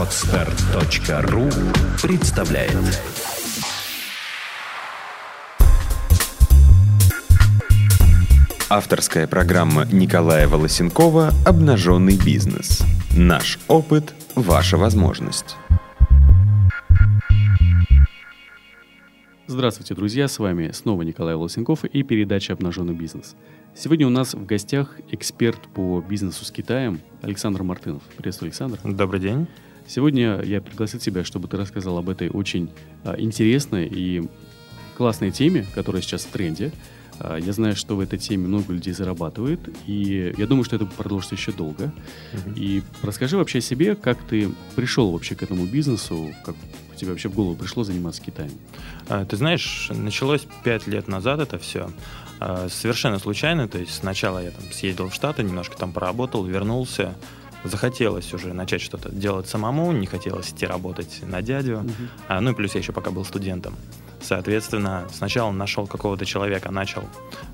Отстар.ру представляет Авторская программа Николая Волосенкова «Обнаженный бизнес». Наш опыт – ваша возможность. Здравствуйте, друзья! С вами снова Николай Волосенков и передача «Обнаженный бизнес». Сегодня у нас в гостях эксперт по бизнесу с Китаем Александр Мартынов. Приветствую, Александр. Добрый день. Сегодня я пригласил тебя, чтобы ты рассказал об этой очень а, интересной и классной теме, которая сейчас в тренде. А, я знаю, что в этой теме много людей зарабатывает, и я думаю, что это продолжится еще долго. Uh-huh. И расскажи вообще о себе, как ты пришел вообще к этому бизнесу, как тебе вообще в голову пришло заниматься Китаем? А, ты знаешь, началось пять лет назад это все. А, совершенно случайно, то есть сначала я там съездил в Штаты, немножко там поработал, вернулся, захотелось уже начать что-то делать самому, не хотелось идти работать на дядю, uh-huh. а, ну и плюс я еще пока был студентом. Соответственно, сначала нашел какого-то человека, начал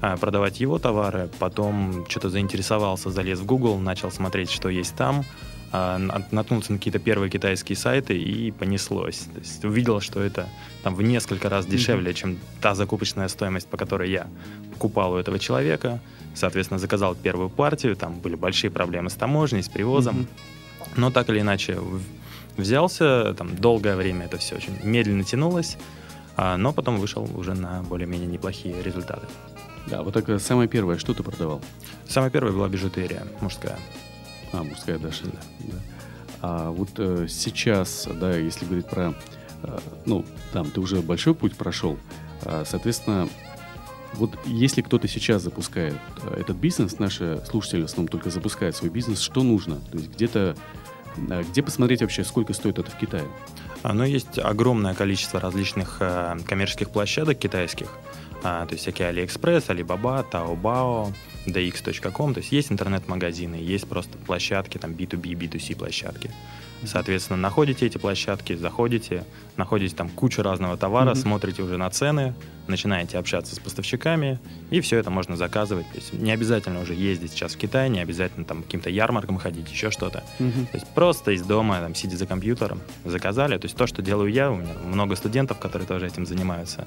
а, продавать его товары, потом что-то заинтересовался, залез в Google, начал смотреть, что есть там, а, наткнулся на какие-то первые китайские сайты и понеслось. То есть увидел, что это там в несколько раз дешевле, mm-hmm. чем та закупочная стоимость, по которой я покупал у этого человека. Соответственно, заказал первую партию, там были большие проблемы с таможней, с привозом. Mm-hmm. Но так или иначе взялся, там долгое время это все очень медленно тянулось, а, но потом вышел уже на более-менее неплохие результаты. Да, вот так самое первое, что ты продавал? Самое первое была бижутерия мужская. А, мужская даже, да. да. А вот э, сейчас, да, если говорить про, э, ну, там, ты уже большой путь прошел, э, соответственно, вот если кто-то сейчас запускает э, этот бизнес, наши слушатели в основном только запускают свой бизнес, что нужно? То есть где-то, э, где посмотреть вообще, сколько стоит это в Китае? Оно есть огромное количество различных э, коммерческих площадок китайских, а, то есть всякие AliExpress, Alibaba, Taobao, dx.com, то есть есть интернет-магазины, есть просто площадки, там B2B, B2C площадки. Соответственно, находите эти площадки, заходите, находите там кучу разного товара, mm-hmm. смотрите уже на цены, начинаете общаться с поставщиками, и все это можно заказывать. То есть не обязательно уже ездить сейчас в Китай, не обязательно там каким-то ярмаркам ходить, еще что-то. Mm-hmm. То есть просто из дома, там, сидя за компьютером, заказали. То есть то, что делаю я, у меня много студентов, которые тоже этим занимаются.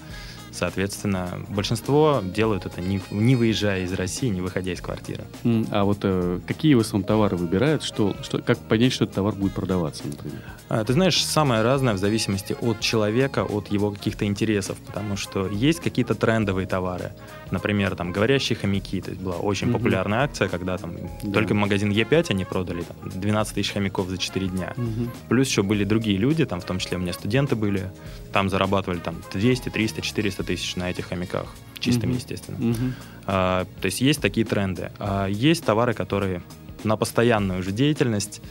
Соответственно, большинство делают это не, не выезжая из России, не выходя из квартиры. А вот э, какие в основном товары выбирают? Что, что, как понять, что этот товар будет продаваться, например? А, ты знаешь, самое разное в зависимости от человека, от его каких-то интересов, потому что есть какие-то трендовые товары. Например, там говорящие хомяки. То есть была очень mm-hmm. популярная акция, когда там да. только магазин Е5 они продали там, 12 тысяч хомяков за 4 дня. Mm-hmm. Плюс еще были другие люди, там в том числе у меня студенты были, там зарабатывали там 200, 300, 400 тысяч на этих хомяках, чистыми, mm-hmm. естественно. Mm-hmm. А, то есть есть такие тренды. А есть товары, которые на постоянную уже деятельность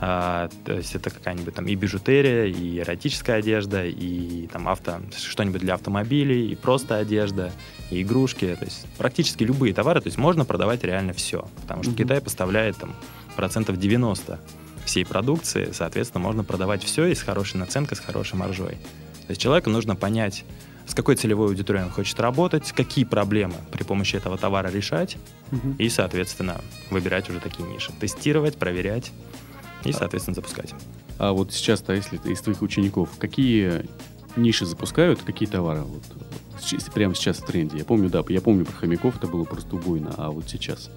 а, то есть это какая-нибудь там и бижутерия, и эротическая одежда, и там авто, что-нибудь для автомобилей, и просто одежда, и игрушки. То есть практически любые товары. То есть можно продавать реально все. Потому что mm-hmm. Китай поставляет там процентов 90 всей продукции. Соответственно, можно продавать все и с хорошей наценкой, с хорошей маржой. То есть человеку нужно понять, с какой целевой аудиторией он хочет работать, какие проблемы при помощи этого товара решать, угу. и, соответственно, выбирать уже такие ниши. Тестировать, проверять и, соответственно, запускать. А вот сейчас-то, если из твоих учеников, какие ниши запускают, какие товары вот, прямо сейчас в тренде? Я помню, да, я помню про хомяков, это было просто убойно, а вот сейчас?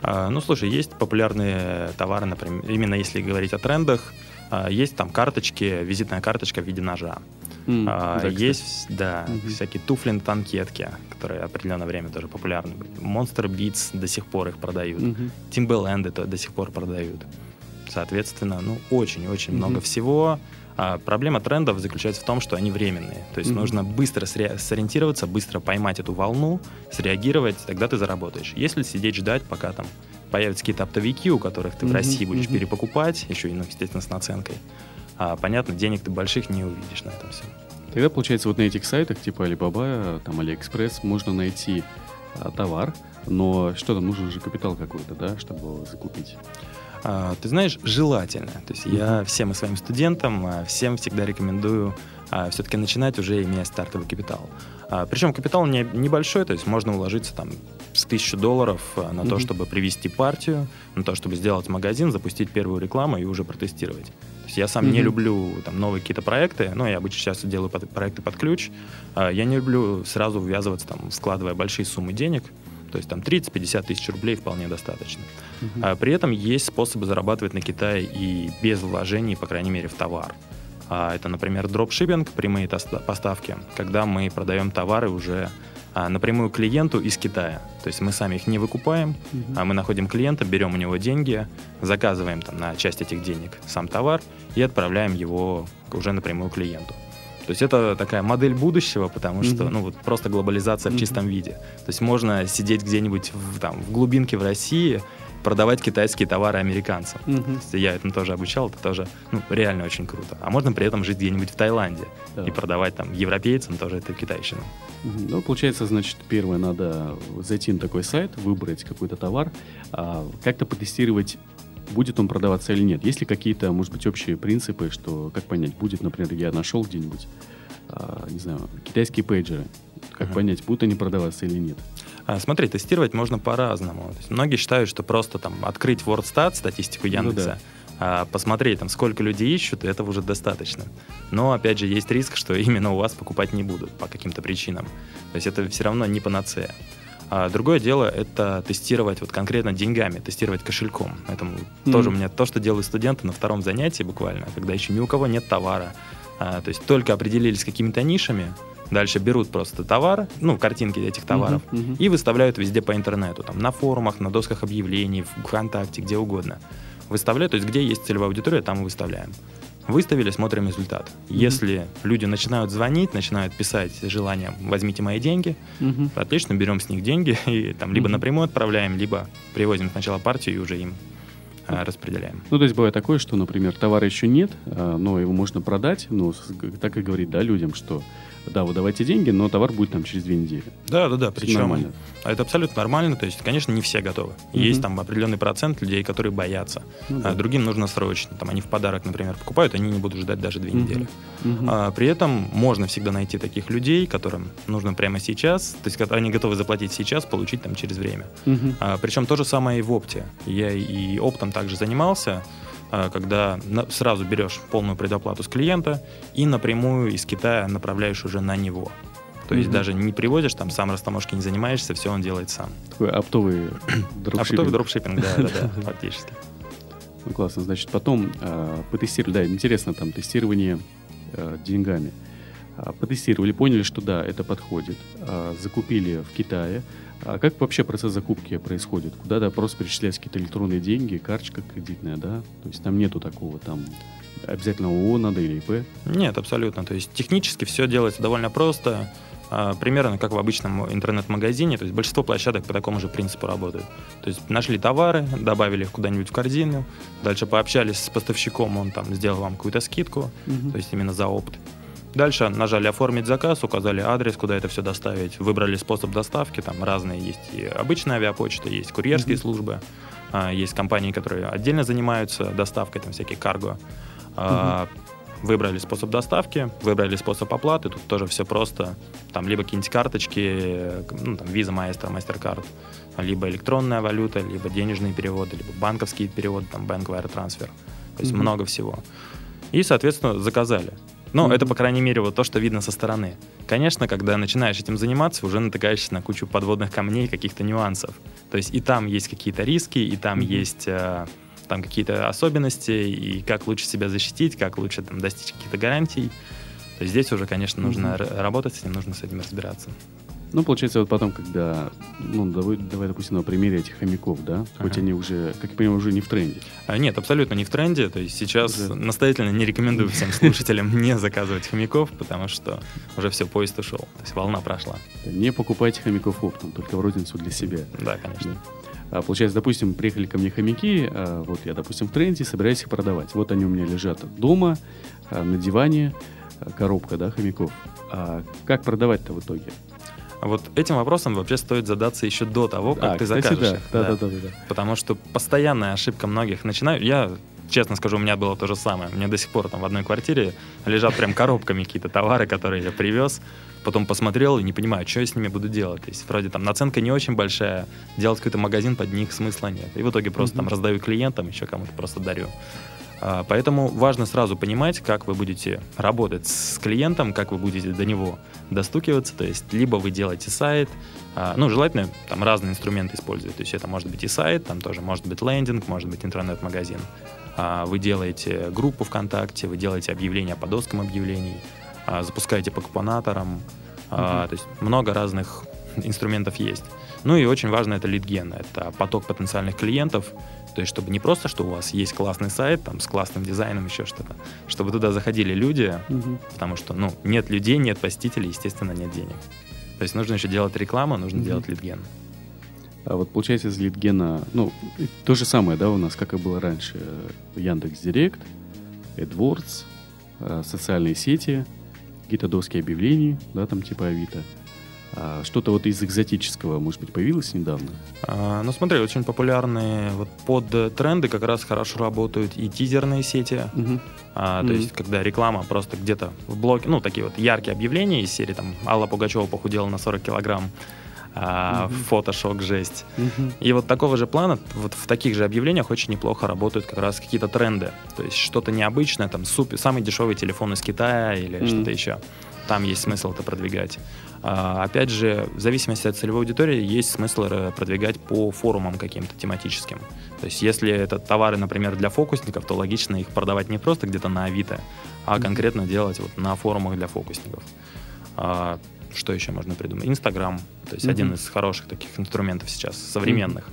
А, ну, слушай, есть популярные товары, например, именно если говорить о трендах, а, есть там карточки, визитная карточка в виде ножа. Mm, а, да, есть, да, mm-hmm. всякие туфли на танкетке, которые определенное время тоже популярны. Monster Beats до сих пор их продают. Mm-hmm. Timberland это до сих пор продают. Соответственно, ну, очень-очень mm-hmm. много всего. А проблема трендов заключается в том, что они временные. То есть mm-hmm. нужно быстро сориентироваться, быстро поймать эту волну, среагировать, тогда ты заработаешь. Если сидеть ждать, пока там появятся какие-то оптовики, у которых ты mm-hmm. в России будешь mm-hmm. перепокупать, еще и, ну, естественно, с наценкой, а, понятно, денег ты больших не увидишь на этом всем. Тогда, получается, вот на этих сайтах, типа Alibaba, там AliExpress, можно найти а, товар, но что там, нужен же капитал какой-то, да, чтобы его закупить? А, ты знаешь, желательно. То есть mm-hmm. я всем своим студентам, а, всем всегда рекомендую а, все-таки начинать уже имея стартовый капитал. А, причем капитал не, небольшой, то есть можно уложиться там с тысячу долларов а, на mm-hmm. то, чтобы привести партию, на то, чтобы сделать магазин, запустить первую рекламу и уже протестировать. Есть я сам mm-hmm. не люблю там, новые какие-то проекты, ну, я обычно сейчас делаю под, проекты под ключ. А, я не люблю сразу ввязываться, там, складывая большие суммы денег. То есть там 30-50 тысяч рублей вполне достаточно. Uh-huh. А, при этом есть способы зарабатывать на Китае и без вложений, по крайней мере, в товар. А, это, например, дропшиппинг, прямые поставки, когда мы продаем товары уже напрямую клиенту из Китая. То есть мы сами их не выкупаем, uh-huh. а мы находим клиента, берем у него деньги, заказываем там на часть этих денег сам товар и отправляем его уже напрямую клиенту. То есть это такая модель будущего, потому mm-hmm. что ну вот просто глобализация mm-hmm. в чистом виде. То есть можно сидеть где-нибудь в, там, в глубинке в России, продавать китайские товары американцам. Mm-hmm. Я этому тоже обучал, это тоже ну, реально очень круто. А можно при этом жить где-нибудь в Таиланде да. и продавать там европейцам тоже эту китайщину. Ну, получается, значит, первое, надо зайти на такой сайт, выбрать какой-то товар, а, как-то потестировать будет он продаваться или нет. Есть ли какие-то, может быть, общие принципы, что как понять, будет, например, я нашел где-нибудь, а, не знаю, китайские пейджеры, как uh-huh. понять, будут они продаваться или нет? А, смотри, тестировать можно по-разному. многие считают, что просто там открыть WordStat, статистику Яндекса, ну, да. А посмотреть, там, сколько людей ищут, этого уже достаточно. Но, опять же, есть риск, что именно у вас покупать не будут по каким-то причинам. То есть это все равно не панацея. А другое дело — это тестировать вот конкретно деньгами, тестировать кошельком. Это mm. тоже у меня то, что делают студенты на втором занятии буквально, когда еще ни у кого нет товара. А, то есть только определились с какими-то нишами, дальше берут просто товар, ну, картинки этих товаров, uh-huh, uh-huh. и выставляют везде по интернету, там, на форумах, на досках объявлений, в ВКонтакте, где угодно. Выставляют, то есть где есть целевая аудитория, там мы выставляем. Выставили, смотрим результат. Mm-hmm. Если люди начинают звонить, начинают писать желанием «возьмите мои деньги», mm-hmm. отлично, берем с них деньги и там либо mm-hmm. напрямую отправляем, либо привозим сначала партию и уже им а, распределяем. Ну, то есть бывает такое, что, например, товара еще нет, а, но его можно продать, ну, так и говорить, да, людям, что да, вы давайте деньги, но товар будет там через две недели. Да, да, да, причем нормально. А это абсолютно нормально, то есть, конечно, не все готовы. Угу. Есть там определенный процент людей, которые боятся. Ну, да. а другим нужно срочно. Там они в подарок, например, покупают, они не будут ждать даже две угу. недели. Угу. А, при этом можно всегда найти таких людей, которым нужно прямо сейчас, то есть они готовы заплатить сейчас, получить там через время. Угу. А, причем то же самое и в опте. Я и оптом также занимался. А, когда сразу берешь полную предоплату с клиента и напрямую из Китая направляешь уже на него. То есть mm-hmm. даже не привозишь, там сам растаможкой не занимаешься, все он делает сам. Такой оптовый дропшиппинг. Оптовый дропшиппинг, да, да, да, фактически. Ну, классно. Значит, потом э, потестировали, да, интересно, там, тестирование э, деньгами. Э, потестировали, поняли, что да, это подходит. Э, закупили в Китае. А как вообще процесс закупки происходит? Куда-то просто перечисляются какие-то электронные деньги, карточка кредитная, да? То есть там нету такого там обязательно ООО надо или ИП? Нет, абсолютно. То есть технически все делается довольно просто. А, примерно как в обычном интернет-магазине, то есть большинство площадок по такому же принципу работают. То есть нашли товары, добавили их куда-нибудь в корзину, дальше пообщались с поставщиком, он там сделал вам какую-то скидку, угу. то есть именно за опт. Дальше нажали «Оформить заказ», указали адрес, куда это все доставить, выбрали способ доставки, там разные есть и обычная авиапочта, есть курьерские mm-hmm. службы, а, есть компании, которые отдельно занимаются доставкой, там всякие карго. Mm-hmm. Выбрали способ доставки, выбрали способ оплаты, тут тоже все просто. Там либо какие-нибудь карточки, ну, там, Visa, Maestro, MasterCard, либо электронная валюта, либо денежные переводы, либо банковские переводы, там, Bank Wire Transfer. То есть mm-hmm. много всего. И, соответственно, заказали. Ну, это, по крайней мере, вот то, что видно со стороны. Конечно, когда начинаешь этим заниматься, уже натыкаешься на кучу подводных камней, каких-то нюансов. То есть и там есть какие-то риски, и там mm-hmm. есть э, там какие-то особенности, и как лучше себя защитить, как лучше там достичь каких-то гарантий. То есть здесь уже, конечно, нужно mm-hmm. работать с этим, нужно с этим разбираться. Ну, получается, вот потом, когда, ну, давай, давай допустим, на примере этих хомяков, да, ага. хоть они уже, как я понимаю, уже не в тренде. А, нет, абсолютно не в тренде. То есть сейчас уже... настоятельно не рекомендую всем слушателям не заказывать хомяков, потому что уже все, поезд ушел. То есть волна прошла. Не покупайте хомяков оптом, только в розницу для себя. Да, конечно. А, получается, допустим, приехали ко мне хомяки, а, вот я, допустим, в тренде, собираюсь их продавать. Вот они у меня лежат дома, а, на диване, а, коробка, да, хомяков. А как продавать-то в итоге? Вот этим вопросом вообще стоит задаться еще до того, как а, ты кстати, закажешь да. их. Да, да. Да, да, да, Потому что постоянная ошибка многих начинаю. Я честно скажу, у меня было то же самое. У меня до сих пор там в одной квартире лежат прям коробками какие-то товары, которые я привез. Потом посмотрел и не понимаю, что я с ними буду делать. То есть вроде там наценка не очень большая, делать какой-то магазин под них смысла нет. И в итоге просто mm-hmm. там раздаю клиентам, еще кому-то просто дарю. А, поэтому важно сразу понимать, как вы будете работать с клиентом, как вы будете до него достукиваться. То есть либо вы делаете сайт, а, ну, желательно там разные инструменты использовать. То есть это может быть и сайт, там тоже может быть лендинг, может быть интернет-магазин. А, вы делаете группу ВКонтакте, вы делаете объявления по доскам объявлений, запускаете по купонаторам. Mm-hmm. То есть много разных инструментов есть. Ну и очень важно это лидген, это поток потенциальных клиентов, то есть, чтобы не просто, что у вас есть классный сайт, там, с классным дизайном, еще что-то, чтобы туда заходили люди, угу. потому что, ну, нет людей, нет посетителей, естественно, нет денег. То есть нужно еще делать рекламу, нужно угу. делать лидген. А вот получается из лидгена, ну, то же самое, да, у нас, как и было раньше, Яндекс Директ, AdWords, э, социальные сети, какие-то доски объявлений, да, там типа Авито – а, что-то вот из экзотического, может быть, появилось недавно? А, ну, смотри, очень популярные вот под тренды как раз хорошо работают и тизерные сети. Угу. А, то угу. есть, когда реклама просто где-то в блоке, ну, такие вот яркие объявления из серии, там, Алла Пугачева похудела на 40 килограмм, а, угу. фотошок, жесть. Угу. И вот такого же плана, вот в таких же объявлениях очень неплохо работают как раз какие-то тренды. То есть что-то необычное, там супер, самый дешевый телефон из Китая или угу. что-то еще. Там есть смысл это продвигать. А, опять же, в зависимости от целевой аудитории есть смысл продвигать по форумам каким-то тематическим. То есть если это товары, например, для фокусников, то логично их продавать не просто где-то на Авито, а конкретно делать вот на форумах для фокусников. А, что еще можно придумать? Инстаграм, то есть один из хороших таких инструментов сейчас, современных.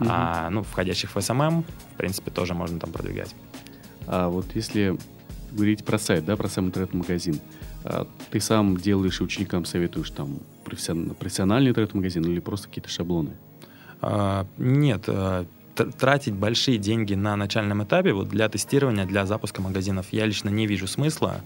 А, ну, входящих в SMM, в принципе, тоже можно там продвигать. А вот если говорить про сайт, да, про сам интернет-магазин, ты сам делаешь и ученикам советуешь там профессиональный интернет-магазин или просто какие-то шаблоны? А, нет, а, тратить большие деньги на начальном этапе вот для тестирования, для запуска магазинов я лично не вижу смысла.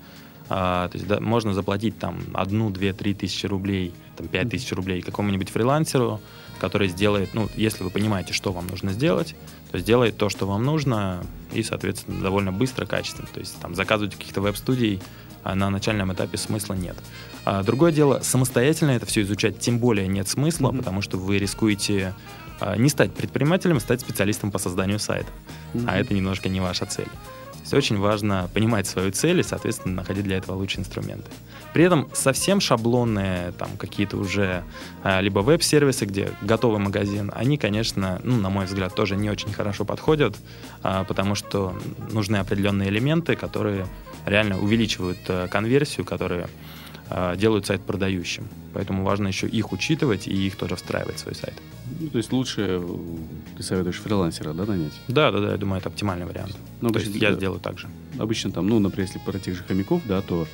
А, то есть да, можно заплатить там одну, две, три тысячи рублей, там пять тысяч рублей какому-нибудь фрилансеру, который сделает, ну, если вы понимаете, что вам нужно сделать, то сделает то, что вам нужно, и, соответственно, довольно быстро, качественно. То есть там заказывать каких-то веб-студий а на начальном этапе смысла нет. А другое дело, самостоятельно это все изучать тем более нет смысла, mm-hmm. потому что вы рискуете а, не стать предпринимателем, а стать специалистом по созданию сайта. Mm-hmm. А это немножко не ваша цель. То есть очень важно понимать свою цель и, соответственно, находить для этого лучшие инструменты. При этом совсем шаблонные, там, какие-то уже а, либо веб-сервисы, где готовый магазин, они, конечно, ну, на мой взгляд, тоже не очень хорошо подходят, а, потому что нужны определенные элементы, которые реально увеличивают э, конверсию, которые делают сайт продающим. Поэтому важно еще их учитывать и их тоже встраивать в свой сайт. Ну, то есть лучше э, ты советуешь фрилансера, да, нанять? Да, да, да, я думаю, это оптимальный вариант. Ну, то есть я сделаю так же. Обычно там, ну, например, если про тех же хомяков, да, то,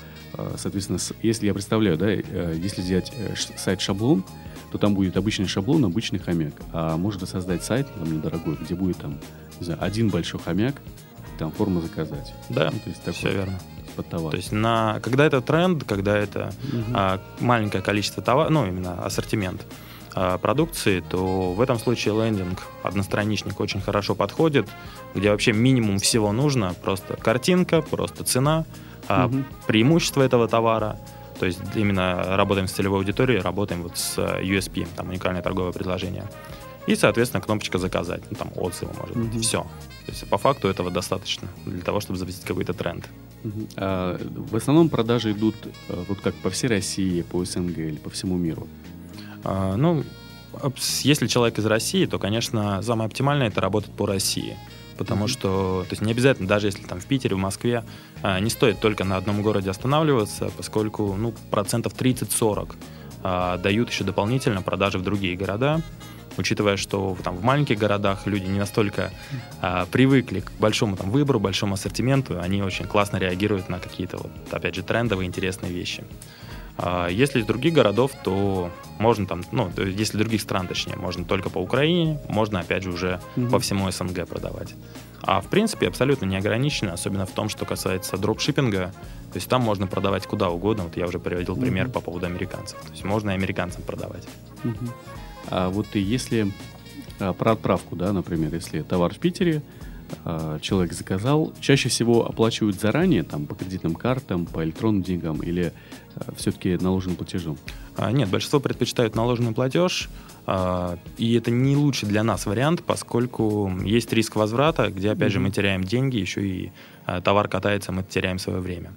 соответственно, если я представляю, да, если взять сайт шаблон, то там будет обычный шаблон, обычный хомяк. А можно создать сайт там недорогой, где будет там, не знаю, один большой хомяк, там форму заказать. Да, ну, то есть такой, все верно. Под товар. То есть на, когда это тренд, когда это угу. а, маленькое количество товара, ну именно ассортимент а, продукции, то в этом случае лендинг, одностраничник очень хорошо подходит, где вообще минимум всего нужно, просто картинка, просто цена, а, угу. преимущество этого товара, то есть именно работаем с целевой аудиторией, работаем вот с USP, там уникальное торговое предложение. И, соответственно, кнопочка «Заказать». Ну, там отзывы, может быть. Все. То есть по факту этого достаточно для того, чтобы запустить какой-то тренд. А, в основном продажи идут э, вот как по всей России, по СНГ или по всему миру? А, ну, если человек из России, то, конечно, самое оптимальное это работать по России. Потому mm-hmm. что, то есть не обязательно, даже если там в Питере, в Москве, а, не стоит только на одном городе останавливаться, поскольку, ну, процентов 30-40 а, дают еще дополнительно продажи в другие города учитывая, что там в маленьких городах люди не настолько а, привыкли к большому там выбору, большому ассортименту, они очень классно реагируют на какие-то вот, опять же, трендовые интересные вещи. А, если из других городов, то можно там, ну, если других стран, точнее, можно только по Украине, можно, опять же, уже mm-hmm. по всему СНГ продавать. А в принципе абсолютно не ограничено, особенно в том, что касается дропшиппинга. То есть там можно продавать куда угодно. Вот я уже приводил пример mm-hmm. по поводу американцев. То есть можно и американцам продавать. Mm-hmm. А вот и если а, про отправку, да, например, если товар в Питере, а, человек заказал, чаще всего оплачивают заранее, там, по кредитным картам, по электронным деньгам или а, все-таки наложенным платежом? Нет, большинство предпочитают наложенный платеж. И это не лучший для нас вариант, поскольку есть риск возврата, где, опять mm-hmm. же, мы теряем деньги, еще и товар катается, мы теряем свое время.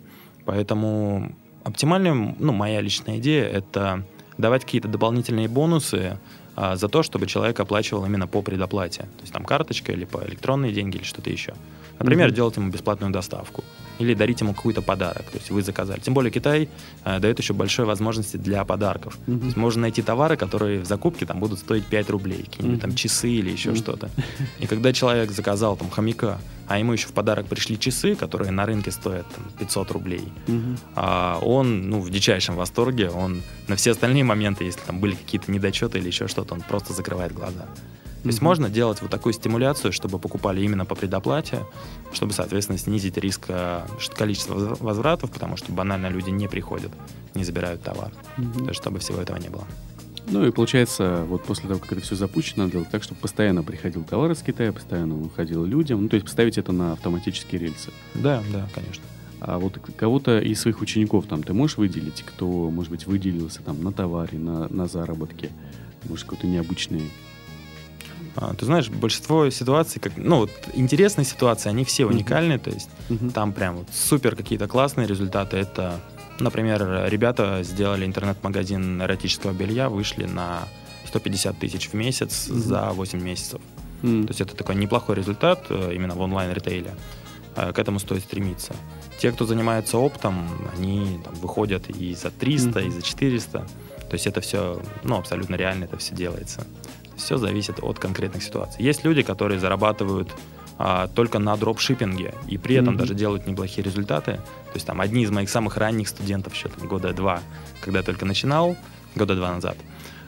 Поэтому оптимальная, ну, моя личная идея — это давать какие-то дополнительные бонусы а, за то, чтобы человек оплачивал именно по предоплате. То есть там карточка или по электронные деньги или что-то еще. Например, mm-hmm. делать ему бесплатную доставку или дарить ему какой-то подарок. То есть вы заказали. Тем более Китай э, дает еще большие возможности для подарков. Mm-hmm. То есть можно найти товары, которые в закупке там будут стоить 5 рублей, какие-нибудь mm-hmm. там часы или еще mm-hmm. что-то. И когда человек заказал там хомяка, а ему еще в подарок пришли часы, которые на рынке стоят там, 500 рублей, mm-hmm. а он ну, в дичайшем восторге, он на все остальные моменты, если там были какие-то недочеты или еще что-то, он просто закрывает глаза. То есть можно делать вот такую стимуляцию, чтобы покупали именно по предоплате, чтобы, соответственно, снизить риск э, количества возвратов, потому что банально люди не приходят, не забирают товар. Mm-hmm. То есть чтобы всего этого не было. Ну и получается, вот после того, как это все запущено, надо делать так, чтобы постоянно приходил товар из Китая, постоянно уходил людям. Ну, то есть поставить это на автоматические рельсы. Да, да, конечно. А вот кого-то из своих учеников там ты можешь выделить, кто, может быть, выделился там на товаре, на, на заработке? Может, какой-то необычный а, ты знаешь, большинство ситуаций, как, ну вот интересные ситуации, они все уникальны, то есть там прям вот супер какие-то классные результаты. Это, например, ребята сделали интернет-магазин эротического белья, вышли на 150 тысяч в месяц uh-huh. за 8 месяцев. Uh-huh. То есть это такой неплохой результат э, именно в онлайн-ритейле. Э, к этому стоит стремиться. Те, кто занимается оптом, они там, выходят и за 300, mm-hmm. и за 400. То есть это все ну, абсолютно реально, это все делается. Все зависит от конкретных ситуаций. Есть люди, которые зарабатывают а, только на дропшиппинге и при этом mm-hmm. даже делают неплохие результаты. То есть там одни из моих самых ранних студентов еще там, года два, когда я только начинал, года два назад,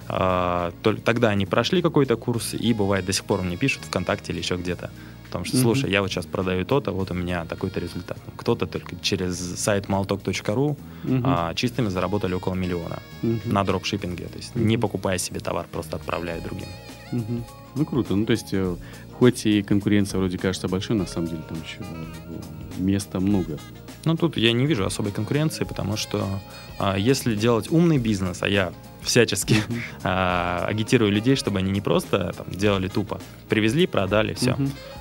а, то, тогда они прошли какой-то курс и бывает до сих пор мне пишут ВКонтакте или еще где-то. Потому что, слушай, mm-hmm. я вот сейчас продаю то-то, вот у меня такой-то результат. Кто-то только через сайт maltok.ru mm-hmm. а, чистыми заработали около миллиона mm-hmm. на дропшиппинге. То есть mm-hmm. не покупая себе товар, просто отправляя другим. Mm-hmm. Ну, круто. Ну, то есть, э, хоть и конкуренция вроде кажется большой, на самом деле там еще э, места много. Ну, тут я не вижу особой конкуренции, потому что а, если делать умный бизнес, а я всячески а, агитирую людей, чтобы они не просто там, делали тупо, привезли, продали, все,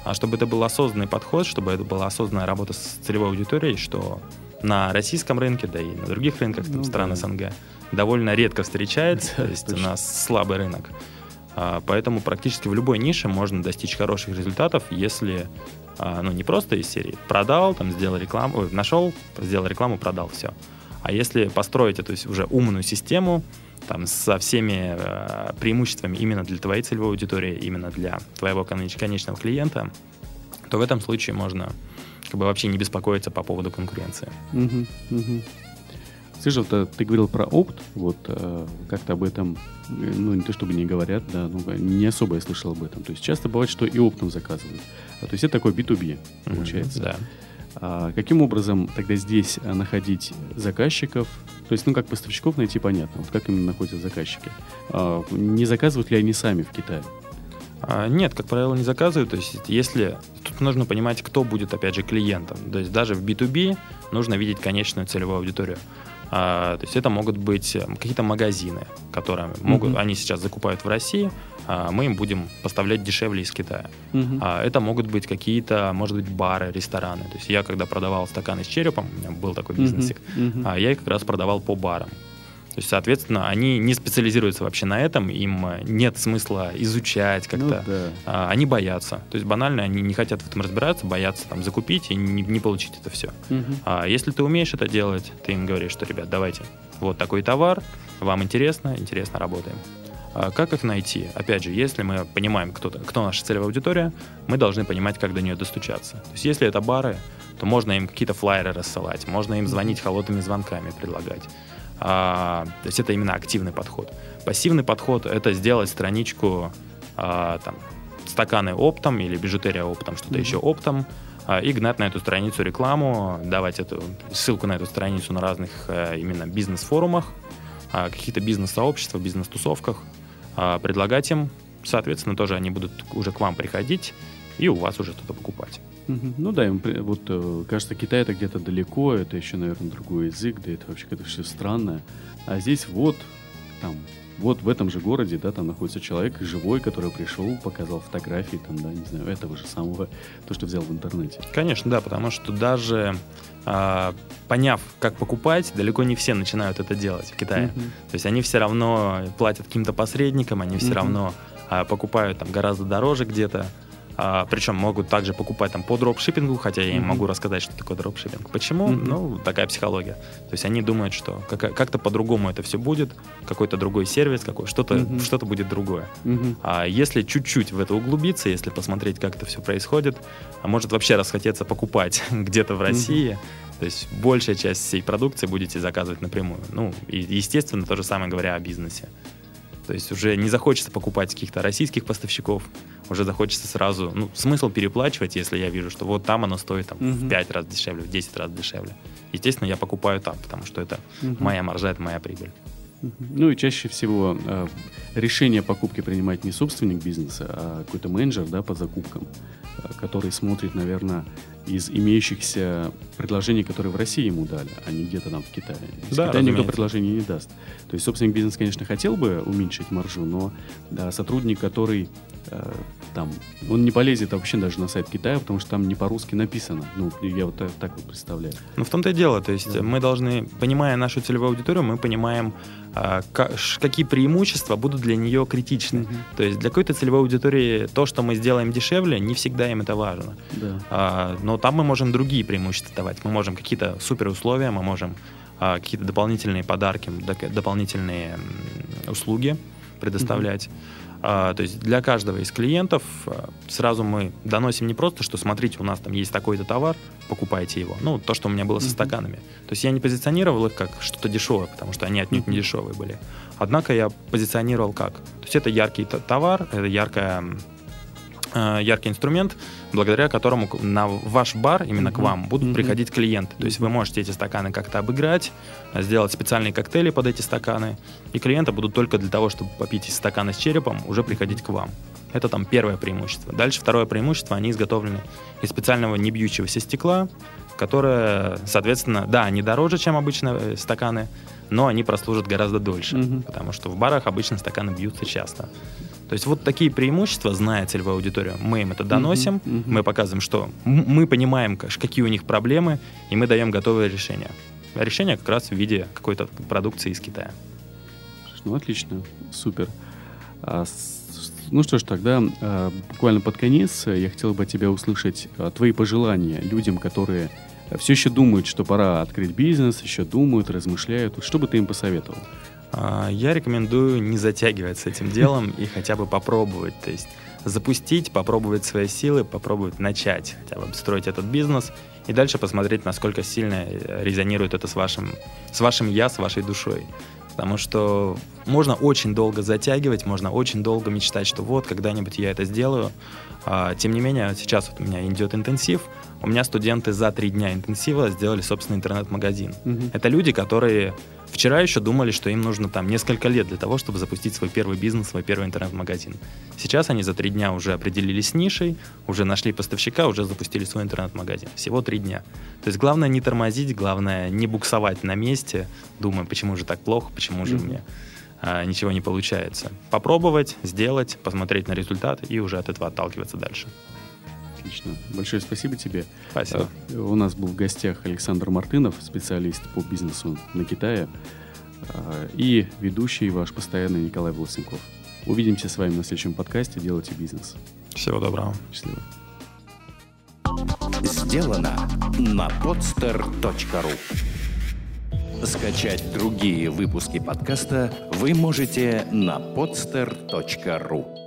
а чтобы это был осознанный подход, чтобы это была осознанная работа с целевой аудиторией, что на российском рынке, да и на других рынках там, ну, стран да. СНГ довольно редко встречается, то есть у нас слабый рынок. А, поэтому практически в любой нише можно достичь хороших результатов, если а, ну, не просто из серии продал, там, сделал рекламу, нашел, сделал рекламу, продал, все. А если построить эту уже умную систему, там, со всеми э, преимуществами именно для твоей целевой аудитории, именно для твоего конечного клиента, то в этом случае можно как бы вообще не беспокоиться по поводу конкуренции. Угу, угу. Слушай, вот, э, ты говорил про опт, вот э, как-то об этом, э, ну не то чтобы не говорят, да, ну не особо я слышал об этом. То есть часто бывает, что и оптом заказывают. А, то есть это такой B2B получается. Mm-hmm, да. А каким образом тогда здесь находить заказчиков? То есть, ну, как поставщиков найти, понятно. Вот как именно находят заказчики? А, не заказывают ли они сами в Китае? А, нет, как правило, не заказывают. То есть, если тут нужно понимать, кто будет, опять же, клиентом. То есть, даже в B2B нужно видеть конечную целевую аудиторию. А, то есть это могут быть эм, какие-то магазины, которые могут, mm-hmm. они сейчас закупают в России, а мы им будем поставлять дешевле из Китая. Mm-hmm. А, это могут быть какие-то, может быть, бары, рестораны. То есть я когда продавал стаканы с черепом, у меня был такой бизнесик, mm-hmm. Mm-hmm. А, я их как раз продавал по барам. То есть, соответственно, они не специализируются вообще на этом, им э, нет смысла изучать как-то. Ну, да. а, они боятся. То есть банально они не хотят в этом разбираться, боятся там закупить и не, не получить это все. Угу. А если ты умеешь это делать, ты им говоришь, что, ребят, давайте, вот такой товар, вам интересно, интересно работаем. А как их найти? Опять же, если мы понимаем, кто, кто наша целевая аудитория, мы должны понимать, как до нее достучаться. То есть если это бары, то можно им какие-то флайеры рассылать, можно им звонить холодными звонками, предлагать. А, то есть это именно активный подход. Пассивный подход — это сделать страничку а, там, стаканы оптом или бижутерия оптом, что-то mm-hmm. еще оптом, а, и гнать на эту страницу рекламу, давать эту ссылку на эту страницу на разных а, именно бизнес-форумах, а, каких-то бизнес-сообществах, бизнес-тусовках, а, предлагать им, соответственно, тоже они будут уже к вам приходить и у вас уже что-то покупать. Ну да, им, вот э, кажется, Китай это где-то далеко, это еще, наверное, другой язык, да это вообще как-то все странное. А здесь вот там вот в этом же городе, да, там находится человек живой, который пришел, показал фотографии, там, да, не знаю, этого же самого, то, что взял в интернете. Конечно, да, потому что даже а, поняв, как покупать, далеко не все начинают это делать в Китае. Uh-huh. То есть они все равно платят каким-то посредникам, они все uh-huh. равно а, покупают там гораздо дороже где-то. А, причем могут также покупать там по дропшиппингу, хотя я им mm-hmm. могу рассказать, что такое дропшиппинг. Почему? Mm-hmm. Ну, такая психология. То есть они думают, что как- как-то по-другому это все будет, какой-то другой сервис, какой, что-то, mm-hmm. что-то будет другое. Mm-hmm. А если чуть-чуть в это углубиться, если посмотреть, как это все происходит, а может вообще расхотеться покупать где-то в России, mm-hmm. то есть большая часть всей продукции будете заказывать напрямую. Ну, и, естественно, то же самое говоря о бизнесе. То есть уже не захочется покупать каких-то российских поставщиков, уже захочется сразу, ну, смысл переплачивать, если я вижу, что вот там оно стоит там, угу. в 5 раз дешевле, в 10 раз дешевле. Естественно, я покупаю там, потому что это угу. моя маржа, это моя прибыль. Ну и чаще всего э, решение покупки принимает не собственник бизнеса, а какой-то менеджер да, по закупкам, э, который смотрит, наверное, из имеющихся предложений, которые в России ему дали, а не где-то там в Китае. Из да, Китая никто предложений не даст. То есть собственник бизнеса, конечно, хотел бы уменьшить маржу, но да, сотрудник, который э, там, он не полезет вообще даже на сайт Китая, потому что там не по-русски написано. Ну, я вот так, так вот представляю. Ну, в том-то и дело. То есть да. мы должны, понимая нашу целевую аудиторию, мы понимаем, какие преимущества будут для нее критичны. Угу. То есть для какой-то целевой аудитории то, что мы сделаем дешевле, не всегда им это важно. Да. А, но там мы можем другие преимущества давать. Мы можем какие-то супер условия, мы можем а, какие-то дополнительные подарки, дополнительные услуги предоставлять. Угу. А, то есть для каждого из клиентов а, сразу мы доносим не просто, что смотрите, у нас там есть такой-то товар, покупайте его. Ну, то, что у меня было со стаканами. То есть я не позиционировал их как что-то дешевое, потому что они отнюдь не дешевые были. Однако я позиционировал как? То есть это яркий товар, это яркая Э, яркий инструмент, благодаря которому на ваш бар, именно mm-hmm. к вам, будут mm-hmm. приходить клиенты. То есть вы можете эти стаканы как-то обыграть, сделать специальные коктейли под эти стаканы, и клиенты будут только для того, чтобы попить из стакана с черепом, уже приходить к вам. Это там первое преимущество. Дальше второе преимущество, они изготовлены из специального небьющегося стекла, которое, соответственно, да, они дороже, чем обычно э, стаканы, но они прослужат гораздо дольше, mm-hmm. потому что в барах обычно стаканы бьются часто. То есть вот такие преимущества, зная целевую аудиторию, мы им это доносим, uh-huh, uh-huh. мы показываем, что мы понимаем, какие у них проблемы, и мы даем готовое решение. А решение как раз в виде какой-то продукции из Китая. Ну, отлично, супер. А, ну что ж, тогда а, буквально под конец я хотел бы тебя услышать твои пожелания людям, которые все еще думают, что пора открыть бизнес, еще думают, размышляют. Что бы ты им посоветовал? А, я рекомендую не затягивать с этим делом и хотя бы попробовать. То есть запустить, попробовать свои силы, попробовать начать хотя бы строить этот бизнес и дальше посмотреть, насколько сильно резонирует это с вашим, с вашим я, с вашей душой. Потому что можно очень долго затягивать, можно очень долго мечтать, что вот, когда-нибудь я это сделаю. А, тем не менее, сейчас вот у меня идет интенсив, у меня студенты за три дня интенсива сделали собственный интернет-магазин. Угу. Это люди, которые вчера еще думали, что им нужно там несколько лет для того, чтобы запустить свой первый бизнес, свой первый интернет-магазин. Сейчас они за три дня уже определились с нишей, уже нашли поставщика, уже запустили свой интернет-магазин. Всего три дня. То есть главное не тормозить, главное не буксовать на месте, думая, почему же так плохо, почему же угу. мне а, ничего не получается. Попробовать, сделать, посмотреть на результат и уже от этого отталкиваться дальше. Отлично. Большое спасибо тебе. Спасибо. А, у нас был в гостях Александр Мартынов, специалист по бизнесу на Китае, а, и ведущий ваш постоянный Николай Волосенков. Увидимся с вами на следующем подкасте «Делайте бизнес». Всего доброго. Счастливо. Сделано на podster.ru Скачать другие выпуски подкаста вы можете на podster.ru